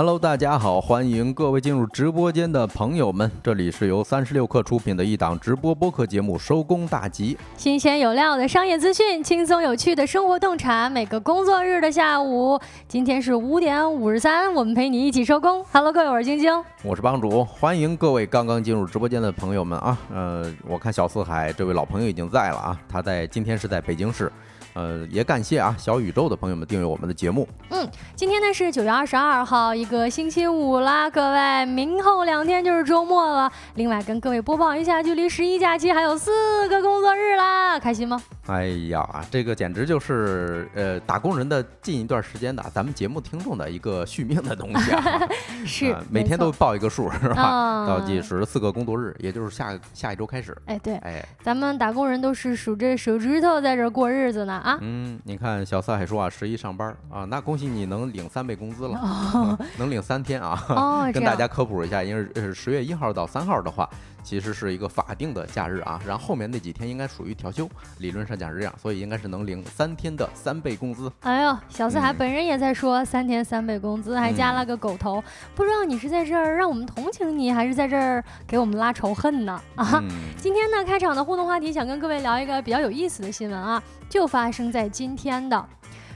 Hello，大家好，欢迎各位进入直播间的朋友们，这里是由三十六克出品的一档直播播客节目《收工大吉》，新鲜有料的商业资讯，轻松有趣的生活洞察，每个工作日的下午，今天是五点五十三，我们陪你一起收工。Hello，各位，我是晶晶，我是帮主，欢迎各位刚刚进入直播间的朋友们啊，呃，我看小四海这位老朋友已经在了啊，他在今天是在北京市。呃，也感谢啊，小宇宙的朋友们订阅我们的节目。嗯，今天呢是九月二十二号，一个星期五啦，各位，明后两天就是周末了。另外跟各位播报一下，距离十一假期还有四个工作日啦，开心吗？哎呀，这个简直就是呃，打工人的近一段时间的咱们节目听众的一个续命的东西啊。是，每天都报一个数是吧？倒计时四个工作日，也就是下下一周开始。哎，对，哎，咱们打工人都是数着手指头在这过日子呢啊。嗯，你看小四还说啊，十一上班啊，那恭喜你能领三倍工资了，能领三天啊。哦，跟大家科普一下，因为是十月一号到三号的话。其实是一个法定的假日啊，然后后面那几天应该属于调休，理论上讲是这样，所以应该是能领三天的三倍工资。哎呦，小四海本人也在说三天三倍工资，还加了个狗头，不知道你是在这儿让我们同情你，还是在这儿给我们拉仇恨呢？啊，今天呢开场的互动话题，想跟各位聊一个比较有意思的新闻啊，就发生在今天的，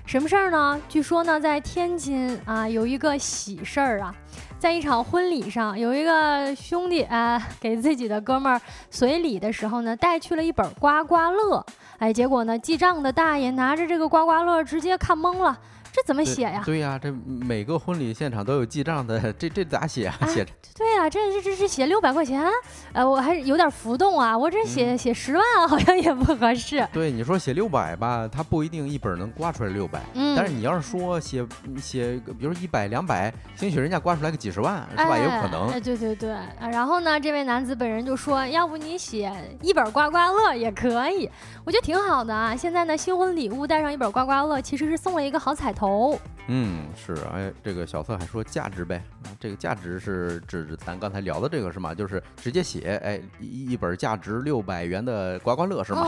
什么事儿呢？据说呢在天津啊有一个喜事儿啊。在一场婚礼上，有一个兄弟啊，给自己的哥们儿随礼的时候呢，带去了一本刮刮乐。哎，结果呢，记账的大爷拿着这个刮刮乐，直接看懵了。这怎么写呀？对呀，这每个婚礼现场都有记账的，这这咋写啊？写对呀，这这这是写六百块钱，呃，我还是有点浮动啊。我这写写十万好像也不合适。对，你说写六百吧，它不一定一本能刮出来六百。嗯。但是你要是说写写，比如一百两百，兴许人家刮出来个几十万，是吧？也有可能。哎，对对对。然后呢，这位男子本人就说：“要不你写一本刮刮乐也可以。”我觉得挺好的啊。现在呢，新婚礼物带上一本刮刮乐，其实是送了一个好彩头。头，嗯，是，哎，这个小策还说价值呗，这个价值是指咱刚才聊的这个是吗？就是直接写，哎，一一本价值六百元的刮刮乐是吗？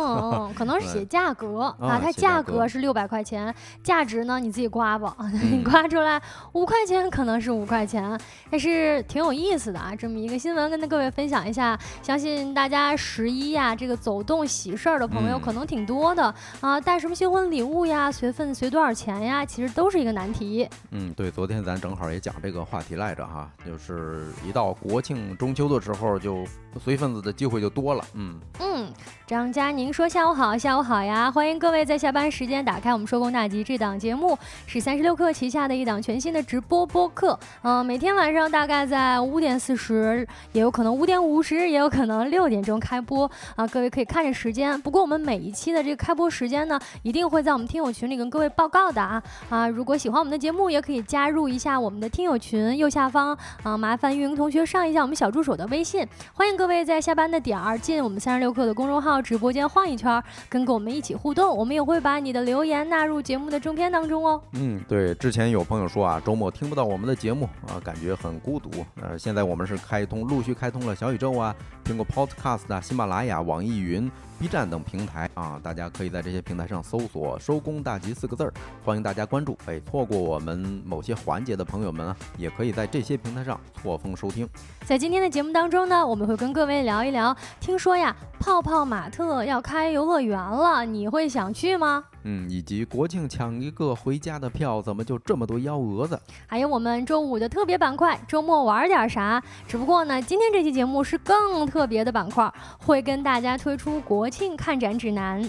嗯，可能是写价格啊，它价格是六百块钱，价值呢你自己刮吧，你刮出来五块钱可能是五块钱，但是挺有意思的啊，这么一个新闻跟各位分享一下，相信大家十一呀这个走动喜事儿的朋友可能挺多的啊，带什么新婚礼物呀，随份随多少钱呀，其实。都是一个难题。嗯，对，昨天咱正好也讲这个话题来着哈，就是一到国庆中秋的时候，就随份子的机会就多了。嗯嗯，张佳宁说下午好，下午好呀，欢迎各位在下班时间打开我们收工大吉这档节目，是三十六课旗下的一档全新的直播播客。嗯，每天晚上大概在五点四十，也有可能五点五十，也有可能六点钟开播啊，各位可以看着时间。不过我们每一期的这个开播时间呢，一定会在我们听友群里跟各位报告的啊。啊，如果喜欢我们的节目，也可以加入一下我们的听友群，右下方啊，麻烦运营同学上一下我们小助手的微信。欢迎各各位在下班的点儿进我们三十六课的公众号直播间晃一圈，跟跟我们一起互动。我们也会把你的留言纳入节目的正片当中哦。嗯，对，之前有朋友说啊，周末听不到我们的节目啊，感觉很孤独。呃，现在我们是开通，陆续开通了小宇宙啊、苹果 Podcast 啊、喜马拉雅、网易云。B 站等平台啊，大家可以在这些平台上搜索“收工大吉”四个字儿，欢迎大家关注。哎，错过我们某些环节的朋友们啊，也可以在这些平台上错峰收听。在今天的节目当中呢，我们会跟各位聊一聊，听说呀，泡泡玛特要开游乐园了，你会想去吗？嗯，以及国庆抢一个回家的票，怎么就这么多幺蛾子？还有我们周五的特别板块，周末玩点啥？只不过呢，今天这期节目是更特别的板块，会跟大家推出国庆看展指南。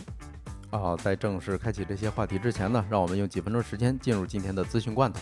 啊，在正式开启这些话题之前呢，让我们用几分钟时间进入今天的资讯罐头。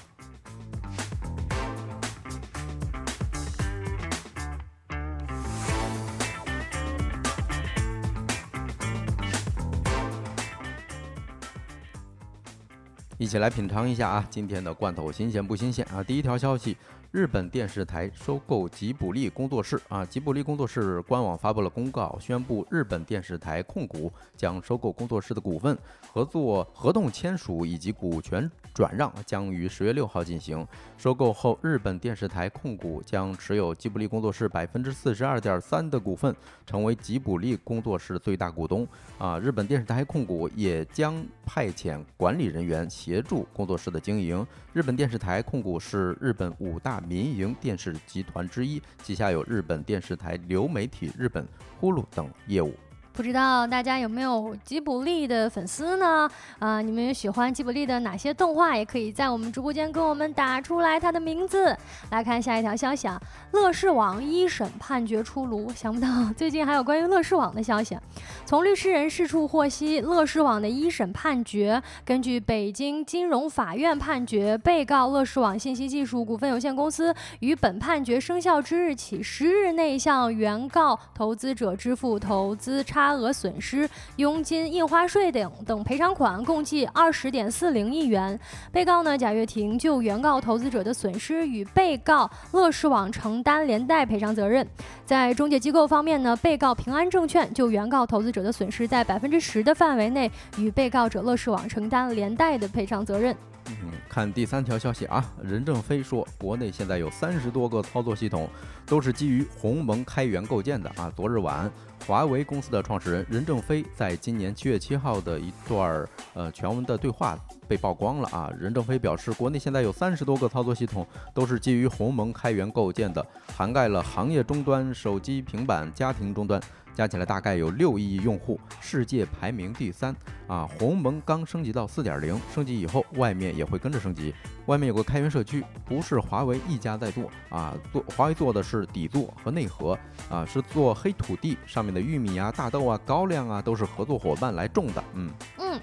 一起来品尝一下啊，今天的罐头新鲜不新鲜啊？第一条消息。日本电视台收购吉卜力工作室啊！吉卜力工作室官网发布了公告，宣布日本电视台控股将收购工作室的股份，合作合同签署以及股权转让将于十月六号进行。收购后，日本电视台控股将持有吉卜力工作室百分之四十二点三的股份，成为吉卜力工作室最大股东啊！日本电视台控股也将派遣管理人员协。助工作室的经营。日本电视台控股是日本五大民营电视集团之一，旗下有日本电视台、流媒体、日本呼噜等业务。不知道大家有没有吉卜力的粉丝呢？啊，你们喜欢吉卜力的哪些动画？也可以在我们直播间跟我们打出来他的名字。来看下一条消息啊，乐视网一审判决出炉，想不到最近还有关于乐视网的消息。从律师人事处获悉，乐视网的一审判决，根据北京金融法院判决，被告乐视网信息技术股份有限公司于本判决生效之日起十日内向原告投资者支付投资差。差额损失、佣金、印花税等等赔偿款共计二十点四零亿元。被告呢贾跃亭就原告投资者的损失与被告乐视网承担连带赔偿责任。在中介机构方面呢，被告平安证券就原告投资者的损失在百分之十的范围内与被告者乐视网承担连带的赔偿责任。嗯，看第三条消息啊，任正非说，国内现在有三十多个操作系统都是基于鸿蒙开源构建的啊。昨日晚。华为公司的创始人任正非在今年七月七号的一段呃全文的对话被曝光了啊。任正非表示，国内现在有三十多个操作系统都是基于鸿蒙开源构建的，涵盖了行业终端、手机、平板、家庭终端。加起来大概有六亿用户，世界排名第三啊！鸿蒙刚升级到四点零，升级以后外面也会跟着升级。外面有个开源社区，不是华为一家在做啊，做华为做的是底座和内核啊，是做黑土地上面的玉米啊、大豆啊、高粱啊，都是合作伙伴来种的。嗯嗯。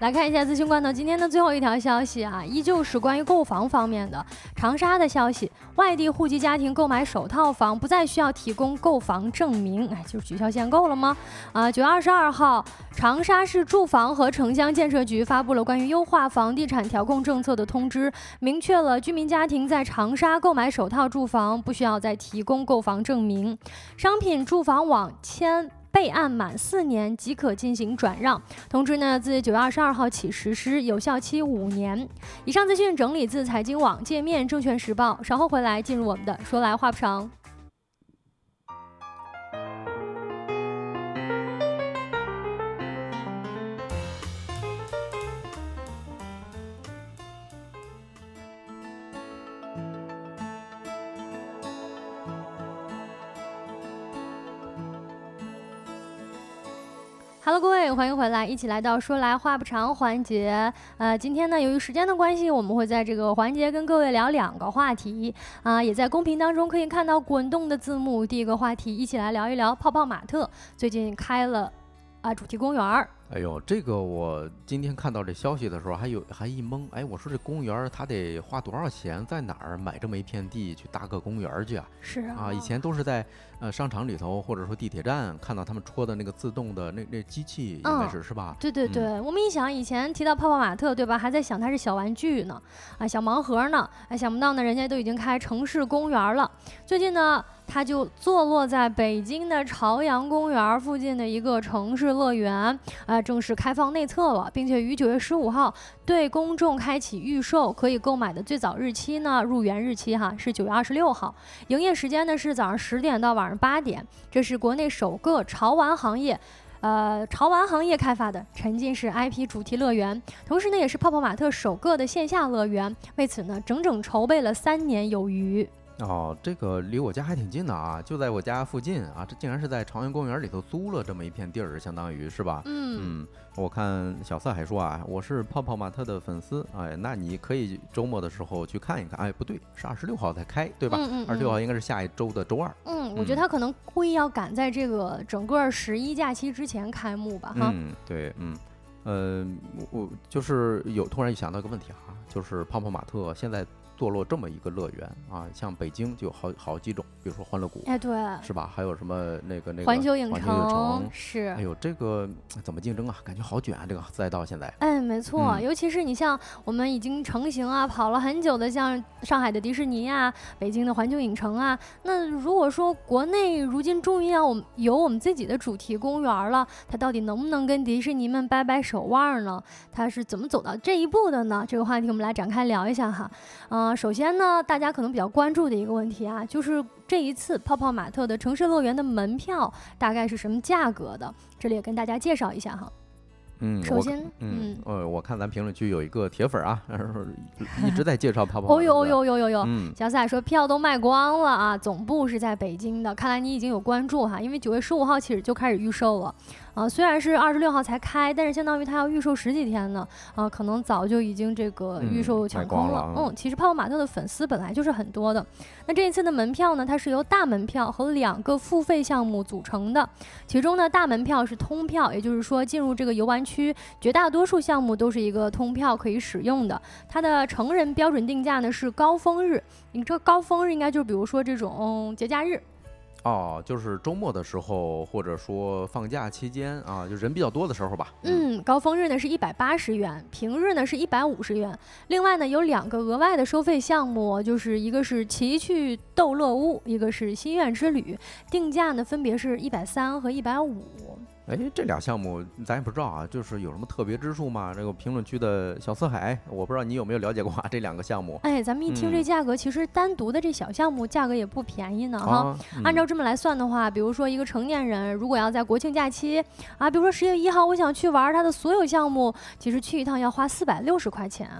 来看一下资讯罐头今天的最后一条消息啊，依旧是关于购房方面的。长沙的消息，外地户籍家庭购买首套房不再需要提供购房证明，哎，就是取消限购了吗？啊，九月二十二号，长沙市住房和城乡建设局发布了关于优化房地产调控政策的通知，明确了居民家庭在长沙购买首套住房不需要再提供购房证明，商品住房网签。备案满四年即可进行转让。通知呢，自九月二十二号起实施，有效期五年。以上资讯整理自财经网界面、证券时报。稍后回来进入我们的说来话不长。Hello，各位，欢迎回来，一起来到说来话不长环节。呃，今天呢，由于时间的关系，我们会在这个环节跟各位聊两个话题啊，也在公屏当中可以看到滚动的字幕。第一个话题，一起来聊一聊泡泡玛特最近开了啊主题公园儿。哎呦，这个我今天看到这消息的时候，还有还一懵。哎，我说这公园它得花多少钱，在哪儿买这么一片地去搭个公园去啊？是啊，以前都是在呃商场里头，或者说地铁站看到他们戳的那个自动的那那机器，应该是是吧？对对对，我们一想以前提到泡泡玛特，对吧？还在想它是小玩具呢，啊，小盲盒呢，哎，想不到呢，人家都已经开城市公园了。最近呢。它就坐落在北京的朝阳公园附近的一个城市乐园，啊，正式开放内测了，并且于九月十五号对公众开启预售，可以购买的最早日期呢，入园日期哈是九月二十六号，营业时间呢是早上十点到晚上八点。这是国内首个潮玩行业，呃，潮玩行业开发的沉浸式 IP 主题乐园，同时呢也是泡泡玛特首个的线下乐园。为此呢，整整筹备了三年有余。哦，这个离我家还挺近的啊，就在我家附近啊。这竟然是在朝阳公园里头租了这么一片地儿，相当于是吧？嗯嗯，我看小色还说啊，我是泡泡玛特的粉丝，哎，那你可以周末的时候去看一看。哎，不对，是二十六号才开，对吧？二十六号应该是下一周的周二。嗯，我觉得他可能故意要赶在这个整个十一假期之前开幕吧？哈。嗯，对，嗯，呃，我就是有突然想到一个问题哈，就是泡泡玛特现在。坐落这么一个乐园啊，像北京就有好好几种，比如说欢乐谷，哎对，是吧？还有什么那个那个环球影城是，哎呦这个怎么竞争啊？感觉好卷啊，这个赛道现在。哎，没错，尤其是你像我们已经成型啊，跑了很久的，像上海的迪士尼啊，北京的环球影城啊，那如果说国内如今终于要我们有我们自己的主题公园了，它到底能不能跟迪士尼们掰掰手腕呢？它是怎么走到这一步的呢？这个话题我们来展开聊一下哈，嗯。啊，首先呢，大家可能比较关注的一个问题啊，就是这一次泡泡玛特的城市乐园的门票大概是什么价格的？这里也跟大家介绍一下哈。嗯，首先，嗯，呃，我看咱评论区有一个铁粉啊，一直在介绍泡泡。哦呦哦呦呦呦呦！嗯，小赛说票都卖光了啊，总部是在北京的，看来你已经有关注哈，因为九月十五号起始就开始预售了。啊，虽然是二十六号才开，但是相当于它要预售十几天呢。啊，可能早就已经这个预售抢空了。嗯，其实泡泡玛特的粉丝本来就是很多的。那这一次的门票呢，它是由大门票和两个付费项目组成的。其中呢，大门票是通票，也就是说进入这个游玩区，绝大多数项目都是一个通票可以使用的。它的成人标准定价呢是高峰日，你这高峰日应该就是比如说这种节假日。哦，就是周末的时候，或者说放假期间啊，就人比较多的时候吧。嗯，高峰日呢是一百八十元，平日呢是一百五十元。另外呢有两个额外的收费项目，就是一个是奇趣逗乐屋，一个是心愿之旅，定价呢分别是一百三和一百五。哎，这俩项目咱也不知道啊，就是有什么特别之处吗？这个评论区的小四海，我不知道你有没有了解过啊？这两个项目，哎，咱们一听这价格，其实单独的这小项目价格也不便宜呢哈。按照这么来算的话，比如说一个成年人如果要在国庆假期啊，比如说十月一号，我想去玩它的所有项目，其实去一趟要花四百六十块钱。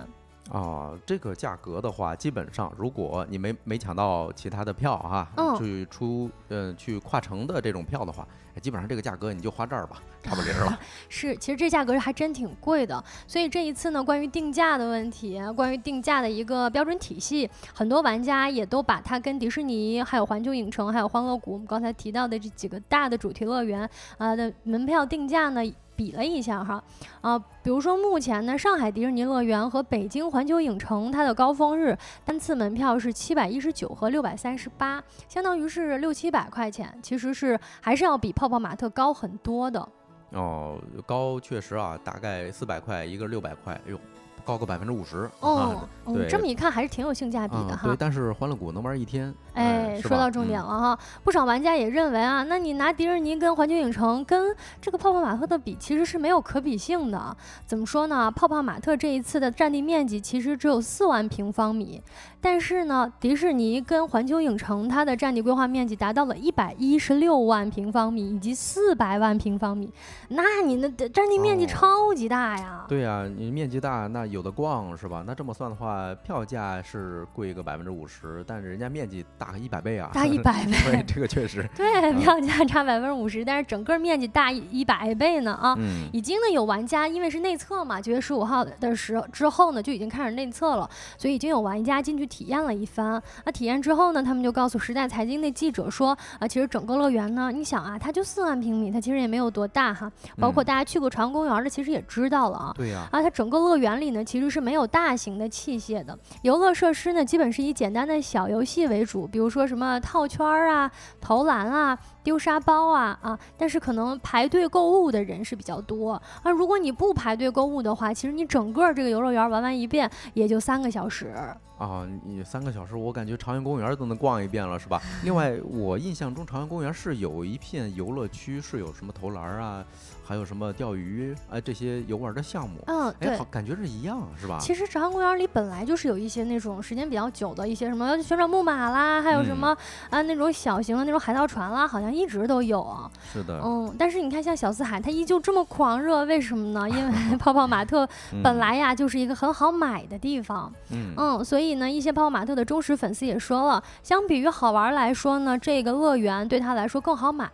啊，这个价格的话，基本上如果你没没抢到其他的票哈，去出嗯去跨城的这种票的话，基本上这个价格你就花这儿吧，差不离了。是，其实这价格还真挺贵的。所以这一次呢，关于定价的问题，关于定价的一个标准体系，很多玩家也都把它跟迪士尼、还有环球影城、还有欢乐谷，我们刚才提到的这几个大的主题乐园啊的门票定价呢。比了一下哈，啊，比如说目前呢，上海迪士尼乐园和北京环球影城它的高峰日单次门票是七百一十九和六百三十八，相当于是六七百块钱，其实是还是要比泡泡玛特高很多的。哦，高确实啊，大概四百块一个六百块，哎呦。高个百分之五十哦，对，这么一看还是挺有性价比的哈。对，但是欢乐谷能玩一天。哎，说到重点了哈，不少玩家也认为啊，那你拿迪士尼跟环球影城跟这个泡泡玛特的比，其实是没有可比性的。怎么说呢？泡泡玛特这一次的占地面积其实只有四万平方米。但是呢，迪士尼跟环球影城它的占地规划面积达到了一百一十六万平方米以及四百万平方米，那你那占地面积超级大呀！对呀，你面积大，那有的逛是吧？那这么算的话，票价是贵个百分之五十，但是人家面积大一百倍啊！大一百 倍，对，这个确实。对，票价差百分之五十，但是整个面积大一百倍呢啊！嗯，已经呢有玩家因为是内测嘛，九月十五号的时候之后呢就已经开始内测了，所以已经有玩家进去。体验了一番，那体验之后呢，他们就告诉时代财经的记者说，啊，其实整个乐园呢，你想啊，它就四万平米，它其实也没有多大哈。包括大家去过朝阳公园的，其实也知道了啊。对呀。啊，它整个乐园里呢，其实是没有大型的器械的，游乐设施呢，基本是以简单的小游戏为主，比如说什么套圈儿啊、投篮啊。丢沙包啊啊！但是可能排队购物的人是比较多啊。如果你不排队购物的话，其实你整个这个游乐园玩完一遍也就三个小时啊。你三个小时，我感觉朝阳公园都能逛一遍了，是吧？另外，我印象中朝阳公园是有一片游乐区，是有什么投篮啊。还有什么钓鱼哎这些游玩的项目，嗯，对，感觉是一样是吧？其实朝阳公园里本来就是有一些那种时间比较久的一些什么旋转木马啦，还有什么啊那种小型的那种海盗船啦，好像一直都有啊。是的，嗯，但是你看像小四海，它依旧这么狂热，为什么呢？因为 泡泡玛特本来呀就是一个很好买的地方，嗯嗯，所以呢一些泡泡玛特的忠实粉丝也说了，相比于好玩来说呢，这个乐园对他来说更好买。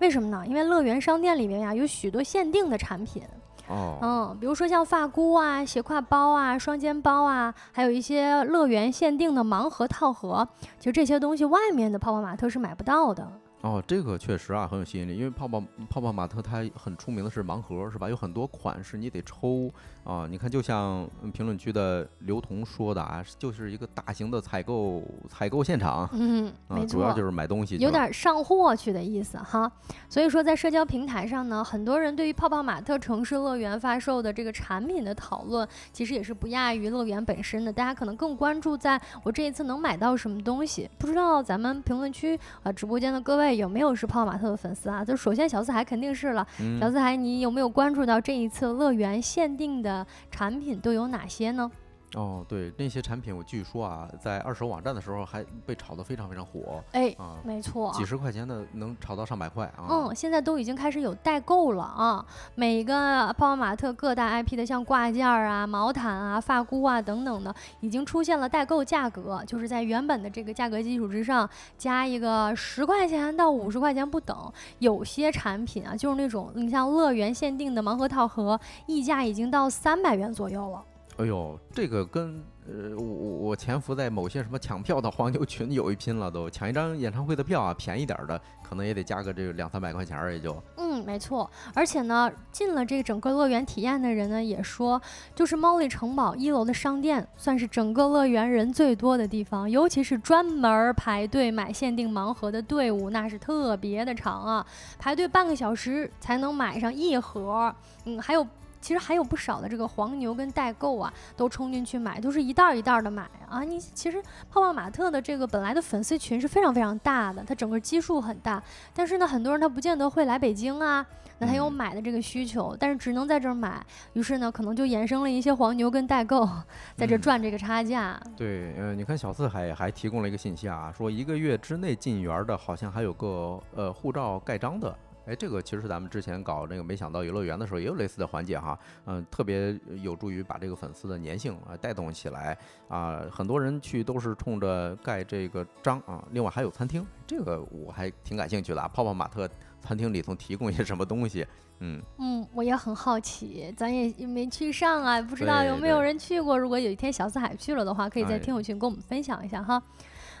为什么呢？因为乐园商店里面呀有许多限定的产品，哦，嗯，比如说像发箍啊、斜挎包啊、双肩包啊，还有一些乐园限定的盲盒套盒，其实这些东西外面的泡泡玛特是买不到的。哦，这个确实啊很有吸引力，因为泡泡泡泡玛特它很出名的是盲盒，是吧？有很多款式你得抽啊。你看，就像评论区的刘同说的啊，就是一个大型的采购采购现场，嗯，主要就是买东西，有点上货去的意思哈。所以说，在社交平台上呢，很多人对于泡泡玛特城市乐园发售的这个产品的讨论，其实也是不亚于乐园本身的。大家可能更关注在我这一次能买到什么东西。不知道咱们评论区啊直播间的各位。有没有是泡泡玛特的粉丝啊？就首先小四海肯定是了。小四海，你有没有关注到这一次乐园限定的产品都有哪些呢？哦，对，那些产品我据说啊，在二手网站的时候还被炒得非常非常火。哎，啊，没错，几十块钱的能炒到上百块啊。嗯，现在都已经开始有代购了啊。每个泡泡玛特各大 IP 的，像挂件啊、毛毯啊、发箍啊等等的，已经出现了代购价格，就是在原本的这个价格基础之上加一个十块钱到五十块钱不等。有些产品啊，就是那种你像乐园限定的盲盒套盒，溢价已经到三百元左右了。哎呦，这个跟呃，我我潜伏在某些什么抢票的黄牛群有一拼了，都抢一张演唱会的票啊，便宜点的可能也得加个这个两三百块钱儿也就。嗯，没错。而且呢，进了这个整个乐园体验的人呢，也说，就是猫里城堡一楼的商店算是整个乐园人最多的地方，尤其是专门排队买限定盲盒的队伍，那是特别的长啊，排队半个小时才能买上一盒。嗯，还有。其实还有不少的这个黄牛跟代购啊，都冲进去买，都是一袋一袋的买啊。你其实泡泡玛特的这个本来的粉丝群是非常非常大的，它整个基数很大，但是呢，很多人他不见得会来北京啊，那他有买的这个需求，但是只能在这儿买，于是呢，可能就衍生了一些黄牛跟代购在这赚这个差价。对，呃，你看小四海还提供了一个信息啊，说一个月之内进园的，好像还有个呃护照盖章的。哎，这个其实咱们之前搞那个没想到游乐园的时候也有类似的环节哈，嗯，特别有助于把这个粉丝的粘性啊带动起来啊，很多人去都是冲着盖这个章啊。另外还有餐厅，这个我还挺感兴趣的啊，泡泡玛特餐厅里头提供一些什么东西？嗯嗯，我也很好奇，咱也没去上啊，不知道有没有人去过。如果有一天小四海去了的话，可以在听友群跟我们分享一下哈。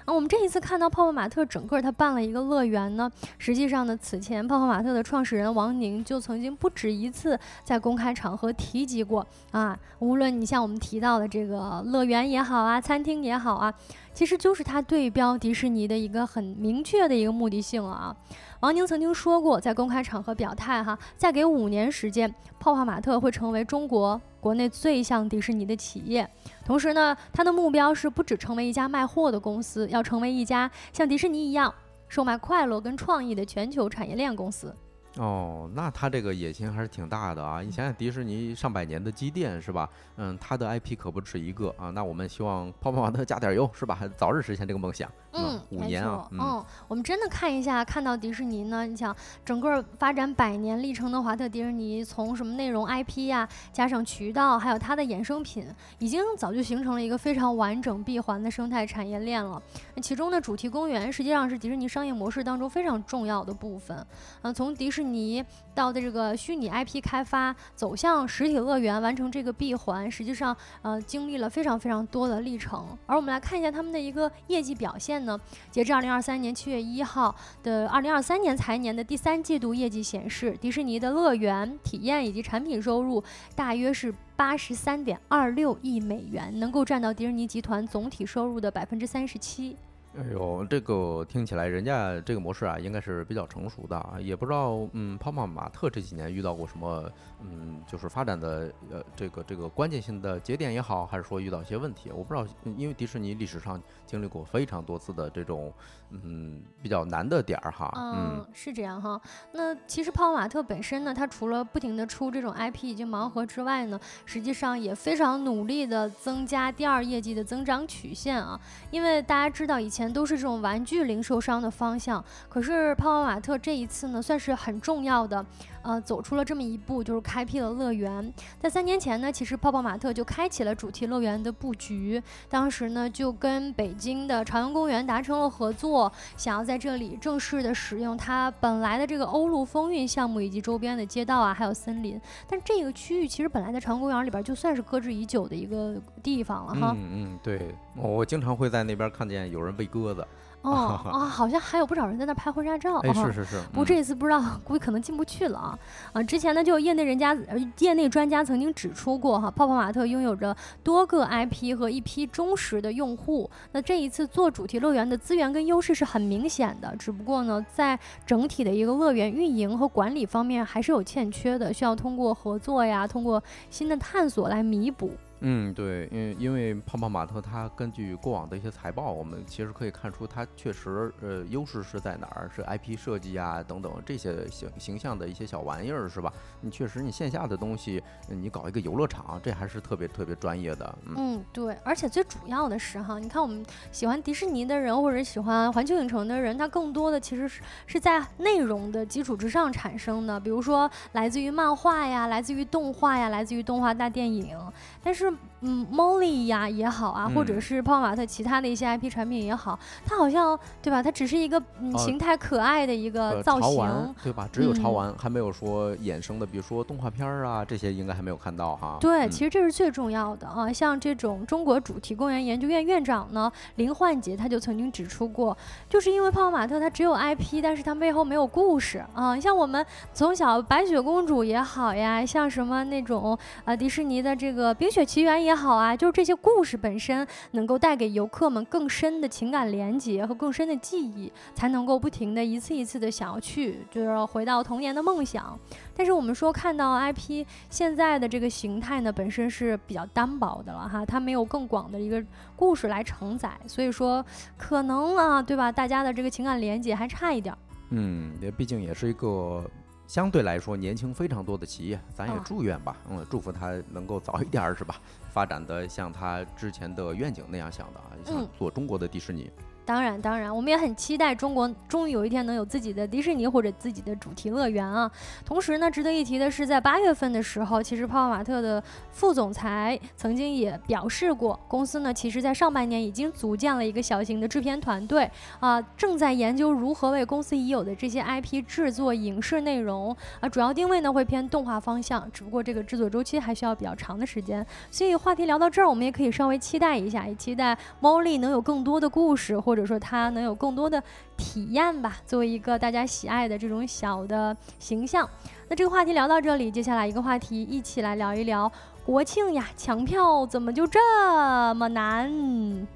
啊，我们这一次看到泡泡玛特整个它办了一个乐园呢，实际上呢，此前泡泡玛特的创始人王宁就曾经不止一次在公开场合提及过。啊，无论你像我们提到的这个乐园也好啊，餐厅也好啊，其实就是他对标迪士尼的一个很明确的一个目的性了啊。王宁曾经说过，在公开场合表态哈，再给五年时间，泡泡玛特会成为中国国内最像迪士尼的企业。同时呢，他的目标是不只成为一家卖货的公司，要成为一家像迪士尼一样售卖快乐跟创意的全球产业链公司。哦，那他这个野心还是挺大的啊！你想想，迪士尼上百年的积淀是吧？嗯，他的 IP 可不止一个啊。那我们希望泡泡玛特加点油是吧？早日实现这个梦想。嗯，五年啊，嗯，我们真的看一下，看到迪士尼呢，你想整个发展百年历程的华特迪士尼，从什么内容 IP 呀，加上渠道，还有它的衍生品，已经早就形成了一个非常完整闭环的生态产业链了。其中的主题公园实际上是迪士尼商业模式当中非常重要的部分。嗯，从迪士尼到的这个虚拟 IP 开发，走向实体乐园，完成这个闭环，实际上呃经历了非常非常多的历程。而我们来看一下他们的一个业绩表现。呢，截至二零二三年七月一号的二零二三年财年的第三季度业绩显示，迪士尼的乐园体验以及产品收入大约是八十三点二六亿美元，能够占到迪士尼集团总体收入的百分之三十七。哎呦，这个听起来人家这个模式啊，应该是比较成熟的啊，也不知道，嗯，泡泡玛特这几年遇到过什么，嗯，就是发展的呃这个这个关键性的节点也好，还是说遇到一些问题，我不知道，因为迪士尼历史上经历过非常多次的这种，嗯，比较难的点儿哈，嗯，是这样哈。那其实泡泡玛特本身呢，它除了不停的出这种 IP 以及盲盒之外呢，实际上也非常努力的增加第二业绩的增长曲线啊，因为大家知道以前。都是这种玩具零售商的方向，可是泡泡玛特这一次呢，算是很重要的，呃，走出了这么一步，就是开辟了乐园。在三年前呢，其实泡泡玛特就开启了主题乐园的布局，当时呢就跟北京的朝阳公园达成了合作，想要在这里正式的使用它本来的这个欧陆风韵项目以及周边的街道啊，还有森林。但这个区域其实本来在朝阳公园里边就算是搁置已久的一个地方了哈。嗯嗯，对，我经常会在那边看见有人喂。鸽子哦啊，好像还有不少人在那拍婚纱照。哎，是是是。不过这一次不知道，估计可能进不去了啊啊！之前呢，就有业内人家、业内专家曾经指出过哈，泡泡玛特拥有着多个 IP 和一批忠实的用户。那这一次做主题乐园的资源跟优势是很明显的，只不过呢，在整体的一个乐园运营和管理方面还是有欠缺的，需要通过合作呀，通过新的探索来弥补。嗯，对，因为因为泡泡玛特它根据过往的一些财报，我们其实可以看出它确实呃优势是在哪儿，是 IP 设计啊等等这些形形象的一些小玩意儿是吧？你确实你线下的东西，你搞一个游乐场，这还是特别特别专业的。嗯，对，而且最主要的是哈，你看我们喜欢迪士尼的人或者喜欢环球影城的人，他更多的其实是是在内容的基础之上产生的，比如说来自于漫画呀，来自于动画呀，来自于动画大电影，但是。嗯，Molly 呀也好啊，或者是泡泡玛特其他的一些 IP 产品也好，它好像对吧？它只是一个嗯形态可爱的一个造型，对吧？只有潮玩，还没有说衍生的，比如说动画片啊这些，应该还没有看到哈。对，其实这是最重要的啊。像这种中国主题公园研究院院长呢林焕杰他就曾经指出过，就是因为泡泡玛特它只有 IP，但是它背后没有故事啊。像我们从小白雪公主也好呀，像什么那种啊迪士尼的这个冰雪奇奇缘也。好啊，就是这些故事本身能够带给游客们更深的情感连接和更深的记忆，才能够不停的一次一次的想要去，就是回到童年的梦想。但是我们说看到 IP 现在的这个形态呢，本身是比较单薄的了哈，它没有更广的一个故事来承载，所以说可能啊，对吧？大家的这个情感连接还差一点。嗯，也毕竟也是一个。相对来说，年轻非常多的企业，咱也祝愿吧，嗯，祝福他能够早一点儿，是吧？发展的像他之前的愿景那样想的啊，想做中国的迪士尼。当然，当然，我们也很期待中国终于有一天能有自己的迪士尼或者自己的主题乐园啊。同时呢，值得一提的是，在八月份的时候，其实泡泡玛特的副总裁曾经也表示过，公司呢，其实在上半年已经组建了一个小型的制片团队啊，正在研究如何为公司已有的这些 IP 制作影视内容啊，主要定位呢会偏动画方向，只不过这个制作周期还需要比较长的时间。所以话题聊到这儿，我们也可以稍微期待一下，也期待猫莉能有更多的故事或。或者说他能有更多的体验吧，作为一个大家喜爱的这种小的形象。那这个话题聊到这里，接下来一个话题，一起来聊一聊国庆呀，抢票怎么就这么难？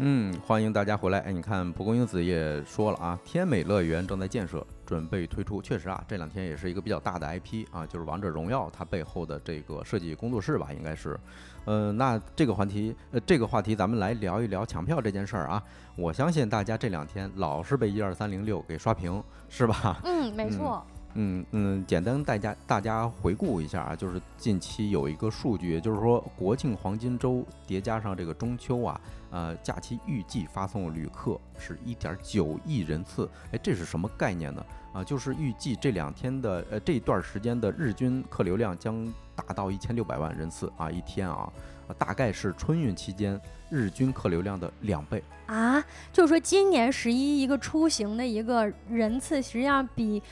嗯，欢迎大家回来。哎，你看蒲公英子也说了啊，天美乐园正在建设，准备推出。确实啊，这两天也是一个比较大的 IP 啊，就是王者荣耀它背后的这个设计工作室吧，应该是。嗯，那这个话题，呃，这个话题咱们来聊一聊抢票这件事儿啊。我相信大家这两天老是被一二三零六给刷屏，是吧？嗯，没错。嗯嗯，简单大家大家回顾一下啊，就是近期有一个数据，就是说国庆黄金周叠加上这个中秋啊，呃，假期预计发送旅客是一点九亿人次。哎，这是什么概念呢？啊，就是预计这两天的呃这段时间的日均客流量将达到一千六百万人次啊，一天啊，大概是春运期间日均客流量的两倍啊。就是说今年十一一个出行的一个人次，实际上比。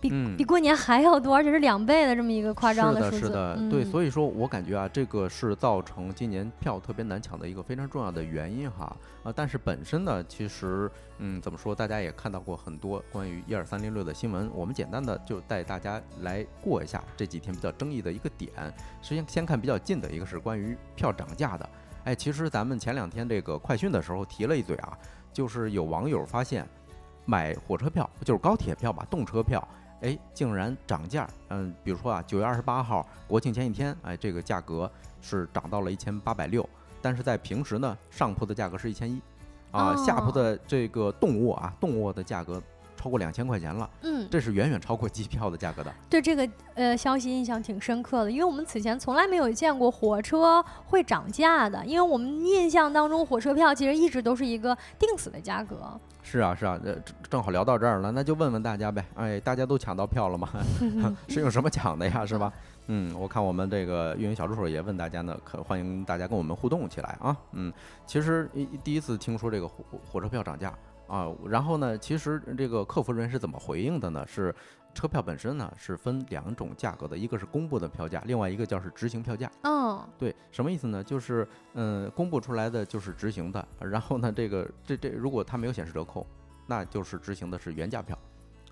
比比过年还要多，而且是两倍的这么一个夸张的数字。是的，是的，对，所以说我感觉啊，这个是造成今年票特别难抢的一个非常重要的原因哈。啊，但是本身呢，其实，嗯，怎么说，大家也看到过很多关于一二三零六的新闻，我们简单的就带大家来过一下这几天比较争议的一个点。首先先看比较近的一个是关于票涨价的。哎，其实咱们前两天这个快讯的时候提了一嘴啊，就是有网友发现买火车票，就是高铁票吧，动车票。哎，竟然涨价！嗯，比如说啊，九月二十八号国庆前一天，哎，这个价格是涨到了一千八百六，但是在平时呢，上铺的价格是一千一，啊，下铺的这个动卧啊，动卧的价格。超过两千块钱了，嗯，这是远远超过机票的价格的。对这个呃消息印象挺深刻的，因为我们此前从来没有见过火车会涨价的，因为我们印象当中火车票其实一直都是一个定死的价格。是啊，是啊，呃，正好聊到这儿了，那就问问大家呗，哎，大家都抢到票了吗？是用什么抢的呀？是吧？嗯，我看我们这个运营小助手也问大家呢，可欢迎大家跟我们互动起来啊。嗯，其实第一次听说这个火火车票涨价。啊，然后呢？其实这个客服人员是怎么回应的呢？是车票本身呢是分两种价格的，一个是公布的票价，另外一个叫是执行票价。嗯，对，什么意思呢？就是嗯，公布出来的就是执行的，然后呢，这个这这如果它没有显示折扣，那就是执行的是原价票。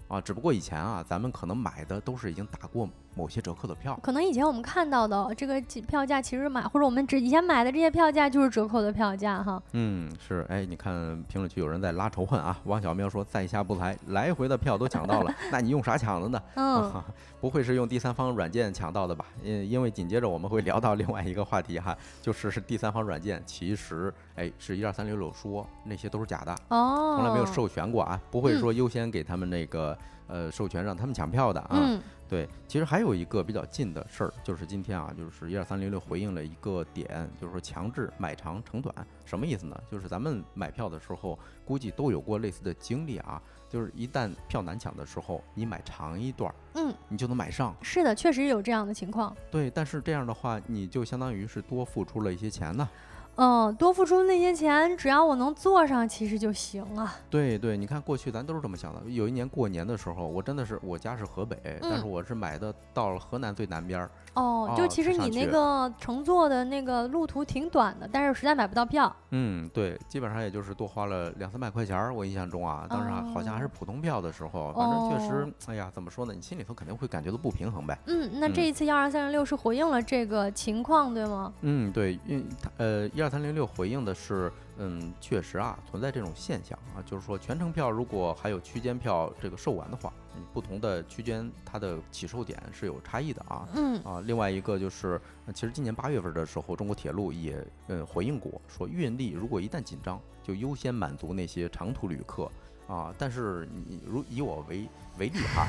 啊，只不过以前啊，咱们可能买的都是已经打过某些折扣的票。可能以前我们看到的这个票价，其实买或者我们只以前买的这些票价就是折扣的票价哈。嗯，是，哎，你看评论区有人在拉仇恨啊。汪小喵说在下不才，来回的票都抢到了，那你用啥抢的呢？嗯，不会是用第三方软件抢到的吧？因因为紧接着我们会聊到另外一个话题哈，就是第三方软件其实哎是一二三六六说那些都是假的哦，从来没有授权过啊，不会说优先给他们那个呃授权让他们抢票的啊。对，其实还有一个比较近的事儿，就是今天啊，就是一二三零六回应了一个点，就是说强制买长乘短，什么意思呢？就是咱们买票的时候，估计都有过类似的经历啊，就是一旦票难抢的时候，你买长一段，嗯，你就能买上。是的，确实有这样的情况。对，但是这样的话，你就相当于是多付出了一些钱呢。嗯，多付出那些钱，只要我能坐上，其实就行啊。对对，你看过去咱都是这么想的。有一年过年的时候，我真的是我家是河北，但是我是买的到了河南最南边儿。哦，就其实你那个乘坐的那个路途挺短的，但是实在买不到票。嗯，对，基本上也就是多花了两三百块钱儿。我印象中啊，当时好像还是普通票的时候，反正确实，哎呀，怎么说呢？你心里头肯定会感觉到不平衡呗。嗯，那这一次幺二三零六是回应了这个情况，对吗？嗯，对，因呃一二三零六回应的是。嗯，确实啊，存在这种现象啊，就是说全程票如果还有区间票这个售完的话，嗯，不同的区间它的起售点是有差异的啊。嗯啊，另外一个就是，其实今年八月份的时候，中国铁路也嗯回应过，说运力如果一旦紧张，就优先满足那些长途旅客啊。但是你如以我为为例哈，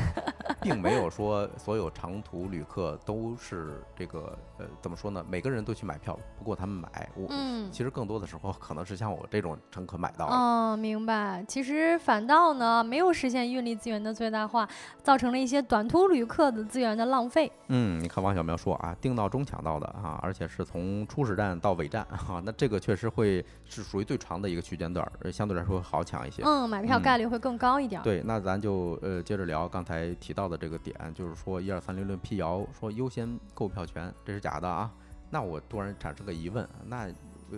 并没有说所有长途旅客都是这个呃怎么说呢？每个人都去买票，不过他们买我，其实更多的时候可能是像我这种乘客买到。哦，明白。其实反倒呢，没有实现运力资源的最大化，造成了一些短途旅客的资源的浪费。嗯，你看王小苗说啊，定闹钟抢到的啊，而且是从初始站到尾站哈，那这个确实会是属于最长的一个区间段，相对来说好抢一些。嗯，买票概率会更高一点。对，那咱就呃接接着聊刚才提到的这个点，就是说一二三零六辟谣说优先购票权，这是假的啊。那我突然产生个疑问，那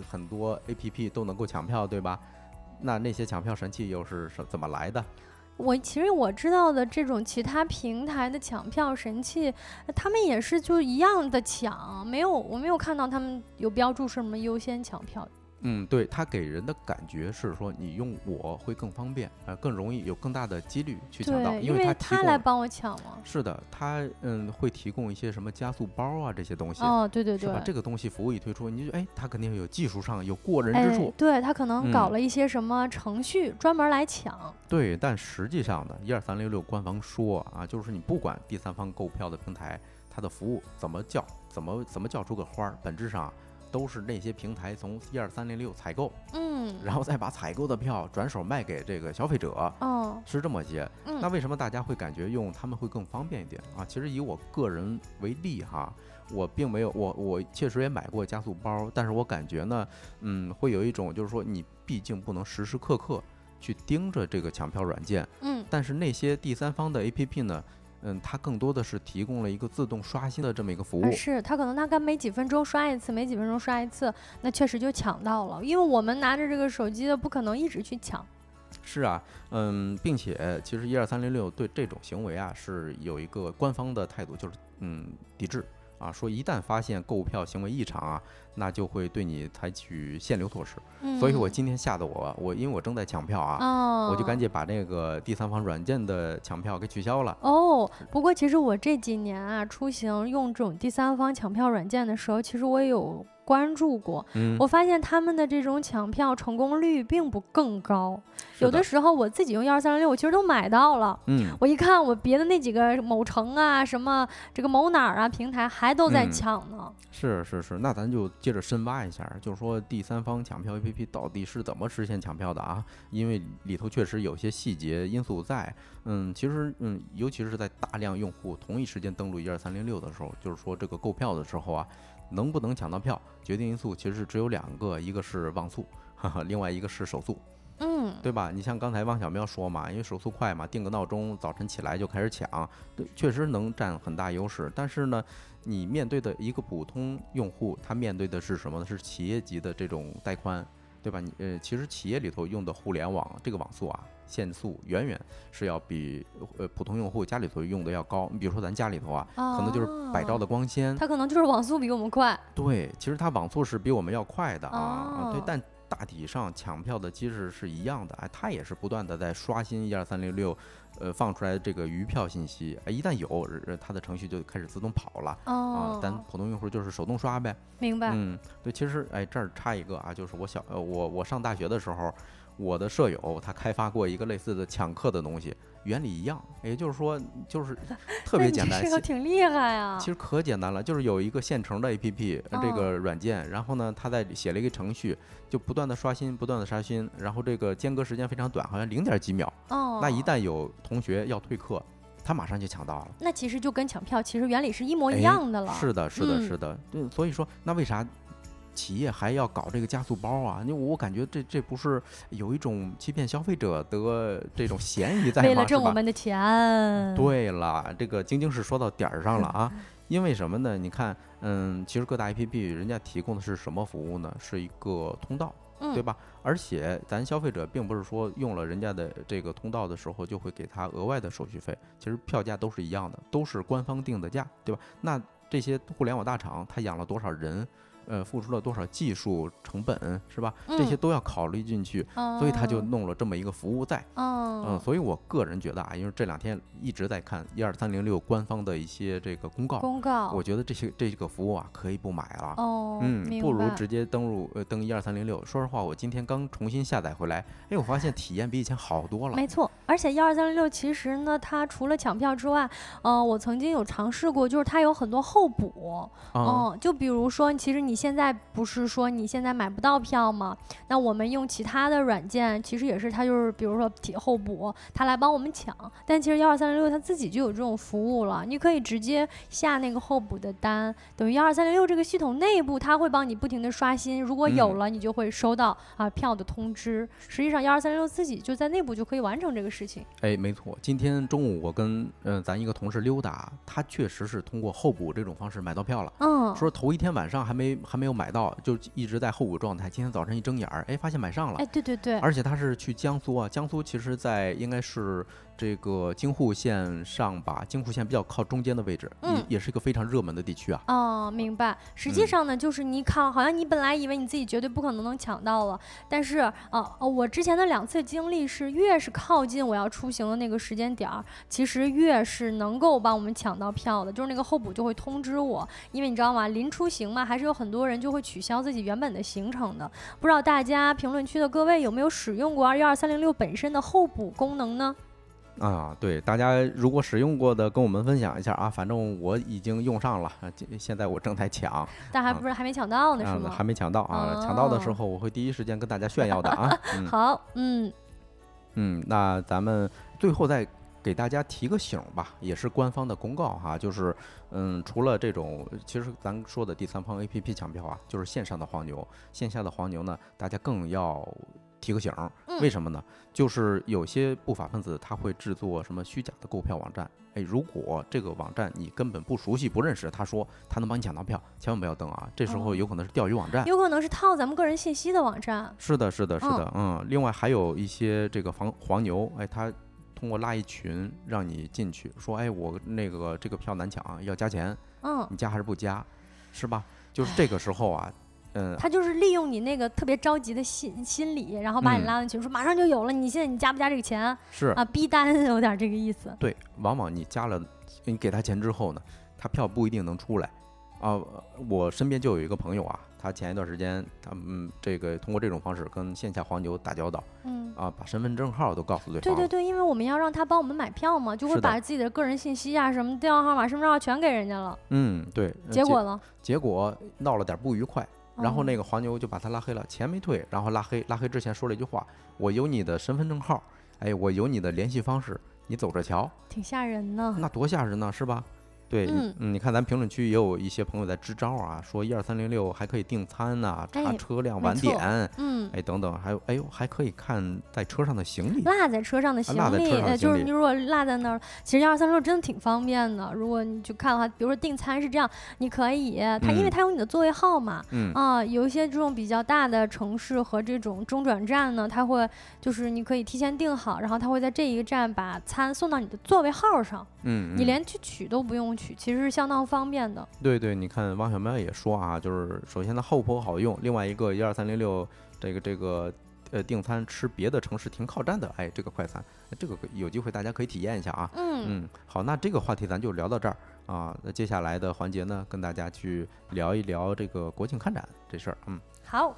很多 A P P 都能够抢票，对吧？那那些抢票神器又是什怎么来的？我其实我知道的这种其他平台的抢票神器，他们也是就一样的抢，没有我没有看到他们有标注什么优先抢票。嗯，对，它给人的感觉是说你用我会更方便，呃，更容易有更大的几率去抢到，因为他来帮我抢嘛。是的，他嗯会提供一些什么加速包啊这些东西。哦，对对对，是吧？这个东西服务一推出，你就哎，他肯定有技术上有过人之处。对他可能搞了一些什么程序专门来抢。对，但实际上呢，一二三六六官方说啊，就是你不管第三方购票的平台，它的服务怎么叫，怎么怎么叫出个花儿，本质上。都是那些平台从一二三零六采购，嗯，然后再把采购的票转手卖给这个消费者，哦，是这么些。那为什么大家会感觉用他们会更方便一点啊？其实以我个人为例哈，我并没有，我我确实也买过加速包，但是我感觉呢，嗯，会有一种就是说你毕竟不能时时刻刻去盯着这个抢票软件，嗯，但是那些第三方的 APP 呢？嗯，它更多的是提供了一个自动刷新的这么一个服务。是，它可能大概每几分钟刷一次，每几分钟刷一次，那确实就抢到了。因为我们拿着这个手机的，不可能一直去抢。是啊，嗯，并且其实一二三零六对这种行为啊是有一个官方的态度，就是嗯抵制。啊，说一旦发现购票行为异常啊，那就会对你采取限流措施。所以我今天吓得我，我因为我正在抢票啊，我就赶紧把那个第三方软件的抢票给取消了。哦，不过其实我这几年啊，出行用这种第三方抢票软件的时候，其实我也有。关注过，我发现他们的这种抢票成功率并不更高。有的时候我自己用幺二三零六，我其实都买到了。嗯，我一看我别的那几个某城啊、什么这个某哪儿啊平台还都在抢呢。是是是，那咱就接着深挖一下，就是说第三方抢票 APP 到底是怎么实现抢票的啊？因为里头确实有些细节因素在。嗯，其实嗯，尤其是在大量用户同一时间登录一二三零六的时候，就是说这个购票的时候啊。能不能抢到票，决定因素其实只有两个，一个是网速，另外一个是手速，嗯，对吧？你像刚才汪小喵说嘛，因为手速快嘛，定个闹钟，早晨起来就开始抢，对，确实能占很大优势。但是呢，你面对的一个普通用户，他面对的是什么呢？是企业级的这种带宽。对吧？你呃，其实企业里头用的互联网这个网速啊，限速远远是要比呃普通用户家里头用的要高。你比如说咱家里头啊，可能就是百兆的光纤，它可能就是网速比我们快。对，其实它网速是比我们要快的啊。对，但大体上抢票的机制是一样的，哎，它也是不断的在刷新一二三零六，呃，放出来这个余票信息，哎，一旦有，它的程序就开始自动跑了啊。咱普通用户就是手动刷呗。明白。嗯，对，其实哎，这儿插一个啊，就是我小呃，我我上大学的时候。我的舍友他开发过一个类似的抢课的东西，原理一样，也就是说就是 特别简单。这个挺厉害啊！其实可简单了，就是有一个现成的 APP 这个软件，然后呢，他在写了一个程序，就不断的刷新，不断的刷新，然后这个间隔时间非常短，好像零点几秒。哦。那一旦有同学要退课，他马上就抢到了。那其实就跟抢票其实原理是一模一样的了。是的，是的，是的。对，所以说那为啥？企业还要搞这个加速包啊？你我感觉这这不是有一种欺骗消费者的这种嫌疑在吗？为了挣我们的钱。对了，这个晶晶是说到点儿上了啊。因为什么呢？你看，嗯，其实各大 APP 人家提供的是什么服务呢？是一个通道，对吧？而且咱消费者并不是说用了人家的这个通道的时候就会给他额外的手续费，其实票价都是一样的，都是官方定的价，对吧？那这些互联网大厂他养了多少人？呃，付出了多少技术成本是吧？这些都要考虑进去，所以他就弄了这么一个服务在。嗯，所以我个人觉得啊，因为这两天一直在看一二三零六官方的一些这个公告，公告，我觉得这些这个服务啊可以不买了。哦，嗯，不如直接登录呃登一二三零六。说实话，我今天刚重新下载回来，哎，我发现体验比以前好多了。没错，而且一二三零六其实呢，它除了抢票之外，嗯，我曾经有尝试过，就是它有很多候补。嗯，就比如说，其实你。现在不是说你现在买不到票吗？那我们用其他的软件，其实也是，它就是比如说体候补，它来帮我们抢。但其实幺二三零六它自己就有这种服务了，你可以直接下那个候补的单，等于幺二三零六这个系统内部，它会帮你不停的刷新，如果有了，你就会收到啊票的通知。实际上幺二三零六自己就在内部就可以完成这个事情。哎，没错，今天中午我跟嗯咱一个同事溜达，他确实是通过候补这种方式买到票了。嗯，说头一天晚上还没。还没有买到，就一直在候补状态。今天早晨一睁眼儿，哎，发现买上了。哎，对对对，而且他是去江苏啊，江苏其实在应该是。这个京沪线上吧，京沪线比较靠中间的位置，嗯也是一个非常热门的地区啊。哦，明白。实际上呢，就是你看，好像你本来以为你自己绝对不可能能抢到了，但是，呃，我之前的两次经历是，越是靠近我要出行的那个时间点儿，其实越是能够帮我们抢到票的，就是那个候补就会通知我，因为你知道吗？临出行嘛，还是有很多人就会取消自己原本的行程的。不知道大家评论区的各位有没有使用过二幺二三零六本身的候补功能呢？啊，对，大家如果使用过的，跟我们分享一下啊。反正我已经用上了，现在我正在抢，但还不是还没抢到呢，是吗？还没抢到啊，抢到的时候我会第一时间跟大家炫耀的啊。好，嗯嗯，那咱们最后再给大家提个醒吧，也是官方的公告哈，就是嗯，除了这种，其实咱说的第三方 APP 抢票啊，就是线上的黄牛，线下的黄牛呢，大家更要。提个醒，为什么呢？就是有些不法分子他会制作什么虚假的购票网站。哎，如果这个网站你根本不熟悉、不认识，他说他能帮你抢到票，千万不要登啊！这时候有可能是钓鱼网站，有可能是套咱们个人信息的网站。是的，是的，是的，嗯。另外还有一些这个黄黄牛，哎，他通过拉一群让你进去，说哎，我那个这个票难抢，要加钱。嗯，你加还是不加？是吧？就是这个时候啊。嗯，他就是利用你那个特别着急的心心理，然后把你拉进去，说马上就有了，你现在你加不加这个钱？是啊，逼单有点这个意思。对，往往你加了，你给他钱之后呢，他票不一定能出来。啊，我身边就有一个朋友啊，他前一段时间，他嗯，这个通过这种方式跟线下黄牛打交道，嗯，啊，把身份证号都告诉对方。对对对，因为我们要让他帮我们买票嘛，就会把自己的个人信息啊，什么电话号码、身份证号全给人家了。嗯，对。结果呢？结果闹了点不愉快。然后那个黄牛就把他拉黑了，钱没退，然后拉黑，拉黑之前说了一句话：“我有你的身份证号，哎，我有你的联系方式，你走着瞧。”挺吓人呢。那多吓人呢，是吧？对，嗯嗯，你看咱评论区也有一些朋友在支招啊，说一二三零六还可以订餐呐、查哎车辆晚点，嗯。哎等等，还有哎呦还可以看在车上的行李。落在车上的行李，就是你如果落在那儿，其实一二三六真的挺方便的。如果你去看的话，比如说订餐是这样，你可以，它因为嗯它有你的座位号嘛，嗯啊，有一些这种比较大的城市和这种中转站呢，它会就是你可以提前订好，然后它会在这一个站把餐送到你的座位号上，嗯，嗯你连去取都不用取，其实是相当方便的。对对，你看汪小喵也说啊，就是首先它后坡好用，另外一个一二三零六这个这个呃订餐吃别的城市停靠站的，哎，这个快餐，这个有机会大家可以体验一下啊。嗯，嗯，好，那这个话题咱就聊到这儿啊。那接下来的环节呢，跟大家去聊一聊这个国庆看展这事儿。嗯，好。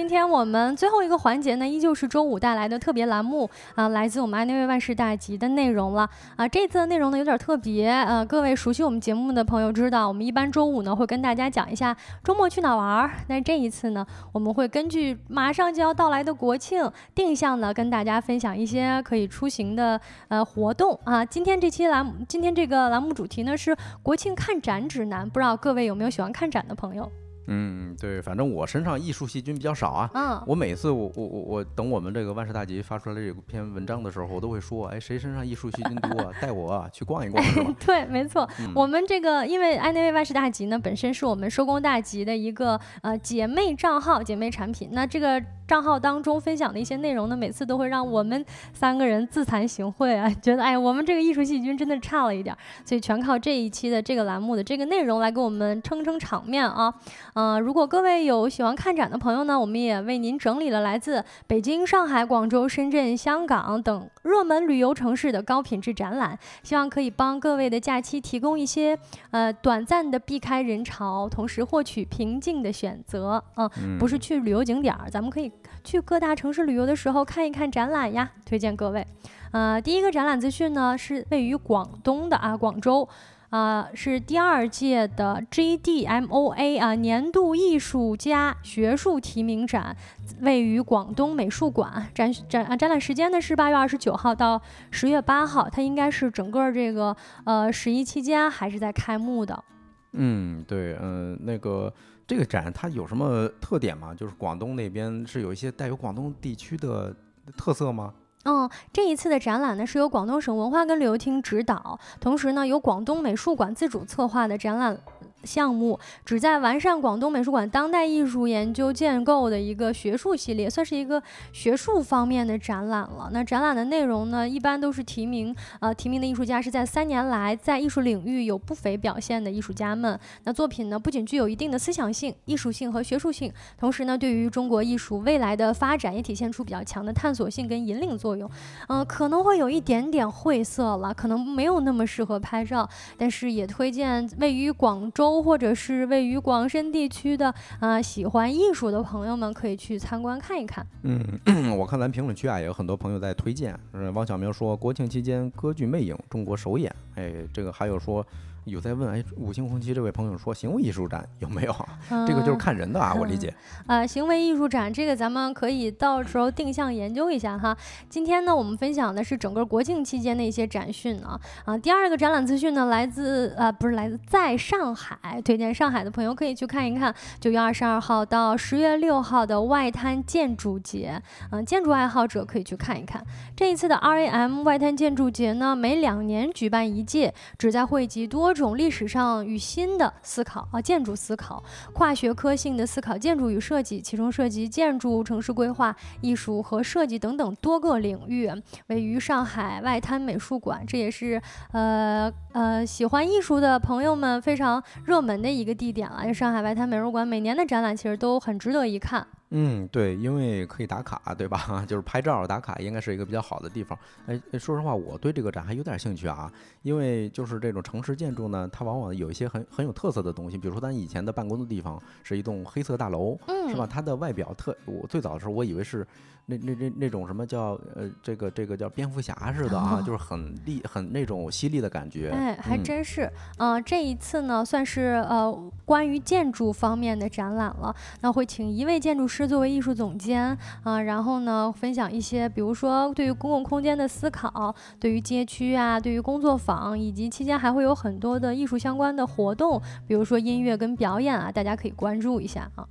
今天我们最后一个环节呢，依旧是周五带来的特别栏目啊、来自我们爱内卫万事大吉的内容了啊、这次的内容呢有点特别，呃，各位熟悉我们节目的朋友知道，我们一般周五呢会跟大家讲一下周末去哪玩儿。那这一次呢，我们会根据马上就要到来的国庆，定向的跟大家分享一些可以出行的呃活动啊。今天这期栏目，今天这个栏目主题呢是国庆看展指南，不知道各位有没有喜欢看展的朋友？嗯，对，反正我身上艺术细菌比较少啊。嗯，我每次我我我我等我们这个万事大吉发出来这篇文章的时候，我都会说，哎，谁身上艺术细菌多啊，带我啊去逛一逛，对，没错，嗯我们这个因为爱内卫万事大吉呢，本身是我们收工大吉的一个呃姐妹账号、姐妹产品。那这个账号当中分享的一些内容呢，每次都会让我们三个人自惭形秽啊，觉得哎，我们这个艺术细菌真的差了一点儿，所以全靠这一期的这个栏目的这个内容来给我们撑撑场面啊。呃，如果各位有喜欢看展的朋友呢，我们也为您整理了来自北京、上海、广州、深圳、香港等热门旅游城市的高品质展览。希望可以帮各位的假期提供一些呃短暂的避开人潮，同时获取平静的选择。嗯，嗯，不是去旅游景点儿，咱们可以去各大城市旅游的时候看一看展览呀，推荐各位。呃，第一个展览资讯呢是位于广东的啊，广州。啊、是第二届的 GDMOA 啊年度艺术家学术提名展，位于广东美术馆。展展啊展览时间呢是八月二十九号到十月八号，它应该是整个这个呃十一期间还是在开幕的。嗯，对，嗯、那个这个展它有什么特点吗？就是广东那边是有一些带有广东地区的特色吗？嗯，这一次的展览呢是由广东省文化跟旅游厅指导，同时呢由广东美术馆自主策划的展览项目，旨在完善广东美术馆当代艺术研究建构的一个学术系列，算是一个学术方面的展览了。那展览的内容呢，一般都是提名，呃，提名的艺术家是在三年来在艺术领域有不菲表现的艺术家们。那作品呢，不仅具有一定的思想性、艺术性和学术性，同时呢，对于中国艺术未来的发展也体现出比较强的探索性跟引领作用。嗯、可能会有一点点晦涩了，可能没有那么适合拍照，但是也推荐位于广州或者是位于广深地区的啊、喜欢艺术的朋友们可以去参观看一看。嗯，我看咱评论区啊，也有很多朋友在推荐。嗯，汪小明说国庆期间歌剧《魅影》中国首演，哎，这个还有说有在问，哎，五星红旗这位朋友说行为艺术展有没有啊？这个就是嗯看人的啊，我理解。呃，行为艺术展这个咱们可以到时候定向研究一下哈。今天呢，我们分享的是整个国庆期间的一些展讯啊。啊，第二个展览资讯呢，来自呃不是来自在上海，推荐上海的朋友可以去看一看，九月二十二号到十月六号的外滩建筑节，嗯、建筑爱好者可以去看一看。这一次的 RAM 外滩建筑节呢，每两年举办一届，旨在汇集多种历史上与新的思考啊，建筑思考。跨学科性的思考建筑与设计，其中涉及建筑、城市规划、艺术和设计等等多个领域。位于上海外滩美术馆，这也是呃呃喜欢艺术的朋友们非常热门的一个地点了。上海外滩美术馆每年的展览其实都很值得一看。嗯，对，因为可以打卡，对吧？就是拍照打卡，应该是一个比较好的地方。哎，说实话，我对这个展还有点兴趣啊，因为就是这种城市建筑呢，它往往有一些很很有特色的东西，比如说咱以前的办公的地方是一栋黑色大楼，是吧？它的外表特，我最早的时候我以为是。那那那那种什么叫呃这个这个叫蝙蝠侠似的啊，就是很厉很那种犀利的感觉。哎，还真是。嗯，这一次呢算是呃关于建筑方面的展览了。那会请一位建筑师作为艺术总监啊，然后呢分享一些，比如说对于公共空间的思考，对于街区啊，对于工作坊，以及期间还会有很多的艺术相关的活动，比如说音乐跟表演啊，大家可以关注一下啊。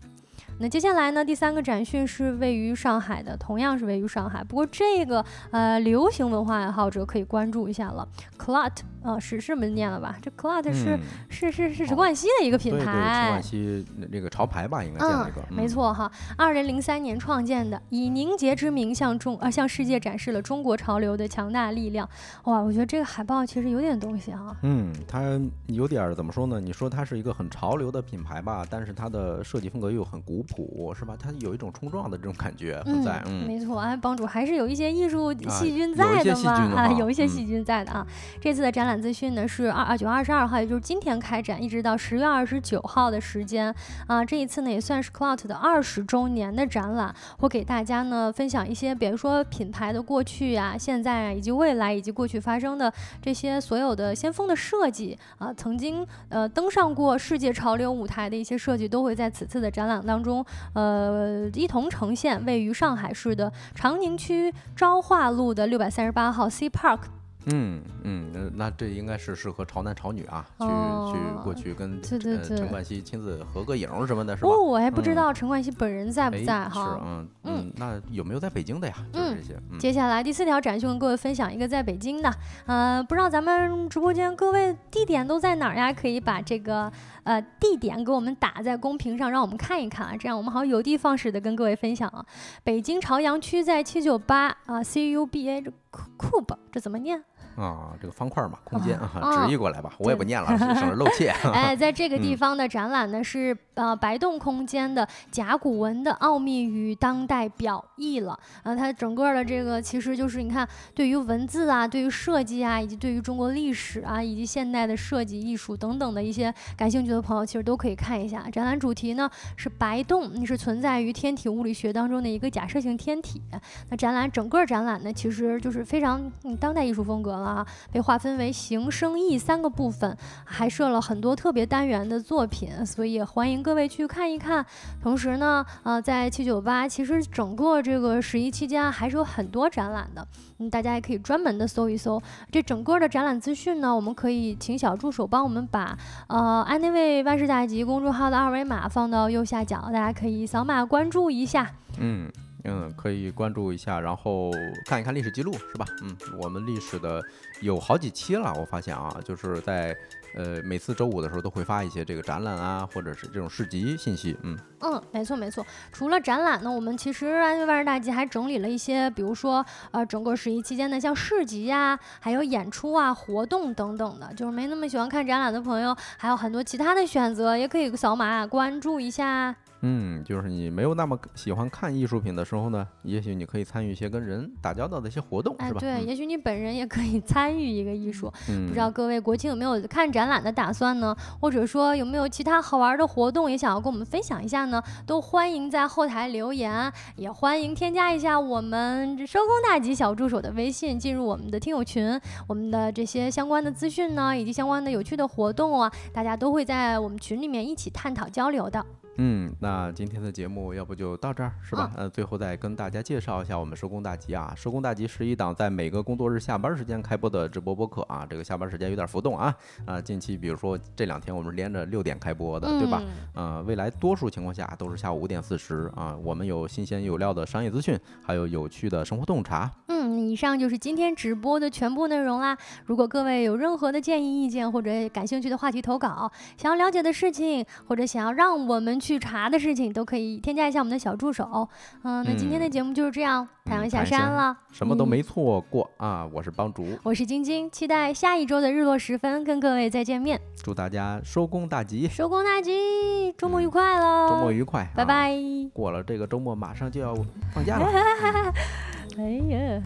那接下来呢？第三个展讯是位于上海的，同样是位于上海。不过这个呃，流行文化爱好者可以关注一下了。Clut 啊，是是这么念了吧？这 Clut 是是是是陈冠希的一个品牌，陈冠希那个潮牌吧，应该叫那个。没错哈，二零零三年创建的，以凝结之名向中呃向世界展示了中国潮流的强大力量。哇，我觉得这个海报其实有点东西哈。嗯，它有点怎么说呢？你说它是一个很潮流的品牌吧，但是它的设计风格又很古。朴是吧？它有一种冲撞的这种感觉在，嗯，没错，哎，帮主还是有一些艺术细菌在的嘛，啊，有一些细菌在的啊。这次的展览展资讯呢是二二九月二十二号，也就是今天开展，一直到十月二十九号的时间啊。这一次呢也算是 Clout 的二十周年的展览，会给大家呢分享一些，比如说品牌的过去啊、现在啊，以及未来，以及过去发生的这些所有的先锋的设计啊，曾经呃登上过世界潮流舞台的一些设计，都会在此次的展览当中。呃，一同呈现位于上海市的长宁区昭化路的六百三十八号 C Park。嗯嗯，那这应该是适合潮男潮女啊，去去过去跟陈冠希亲自合个影什么的，是吧？哦，我还不知道陈冠希本人在不在哈。是，嗯嗯，那有没有在北京的呀？就是这些。接下来第四条展讯跟各位分享一个在北京的，呃，不知道咱们直播间各位地点都在哪儿呀？可以把这个呃地点给我们打在公屏上，让我们看一看啊，这样我们好有的放矢的跟各位分享啊。北京朝阳区在七九八啊，C U B A 这 Cube 这怎么念？啊，这个方块嘛，空间啊，直译过来吧，我也不念了，省着露怯。哎，在这个地方的展览呢，是呃白洞空间的甲骨文的奥秘与当代表意了。啊，它整个的这个其实就是你看，对于文字啊，对于设计啊，以及对于中国历史啊，以及现代的设计艺术等等的一些感兴趣的朋友，其实都可以看一下。展览主题呢是白洞，是存在于天体物理学当中的一个假设性天体。那展览整个展览呢，其实就是非常嗯当代艺术风格了。啊，被划分为形、声、意三个部分，还设了很多特别单元的作品，所以欢迎各位去看一看。同时呢，呃，在七九八，其实整个这个十一期间还是有很多展览的，嗯，大家也可以专门的搜一搜。这整个的展览资讯呢，我们可以请小助手帮我们把呃安内卫万事大吉公众号的二维码放到右下角，大家可以扫码关注一下。嗯。嗯，可以关注一下，然后看一看历史记录，是吧？嗯，我们历史的有好几期了，我发现啊，就是在呃每次周五的时候都会发一些这个展览啊，或者是这种市集信息。嗯嗯，没错没错。除了展览呢，我们其实安慰万事大吉还整理了一些，比如说呃整个十一期间的像市集呀，还有演出啊、活动等等的，就是没那么喜欢看展览的朋友，还有很多其他的选择，也可以扫码关注一下。嗯，就是你没有那么喜欢看艺术品的时候呢，也许你可以参与一些跟人打交道的一些活动，是吧？对，也许你本人也可以参与一个艺术。不知道各位国庆有没有看展览的打算呢？或者说有没有其他好玩的活动也想要跟我们分享一下呢？都欢迎在后台留言，也欢迎添加一下我们收工大吉小助手的微信，进入我们的听友群。我们的这些相关的资讯呢，以及相关的有趣的活动啊，大家都会在我们群里面一起探讨交流的。嗯，那今天的节目要不就到这儿，是吧？呃，最后再跟大家介绍一下我们收工大吉啊，收工大吉是一档在每个工作日下班时间开播的直播播客啊。这个下班时间有点浮动啊啊，近期比如说这两天我们是连着六点开播的，对吧？呃，未来多数情况下都是下午五点四十啊。我们有新鲜有料的商业资讯，还有有趣的生活洞察。嗯，以上就是今天直播的全部内容啦。如果各位有任何的建议、意见或者感兴趣的话题投稿，想要了解的事情，或者想要让我们去。去查的事情，都可以添加一下我们的小助手。嗯，那今天的节目就是这样，太阳下山了，什么都没错过啊！我是帮主，我是晶晶，期待下一周的日落时分跟各位再见面。祝大家收工大吉，收工大吉，周末愉快喽！周末愉快，拜拜。过了这个周末，马上就要放假了。哎呀，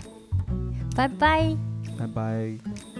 拜拜，拜拜。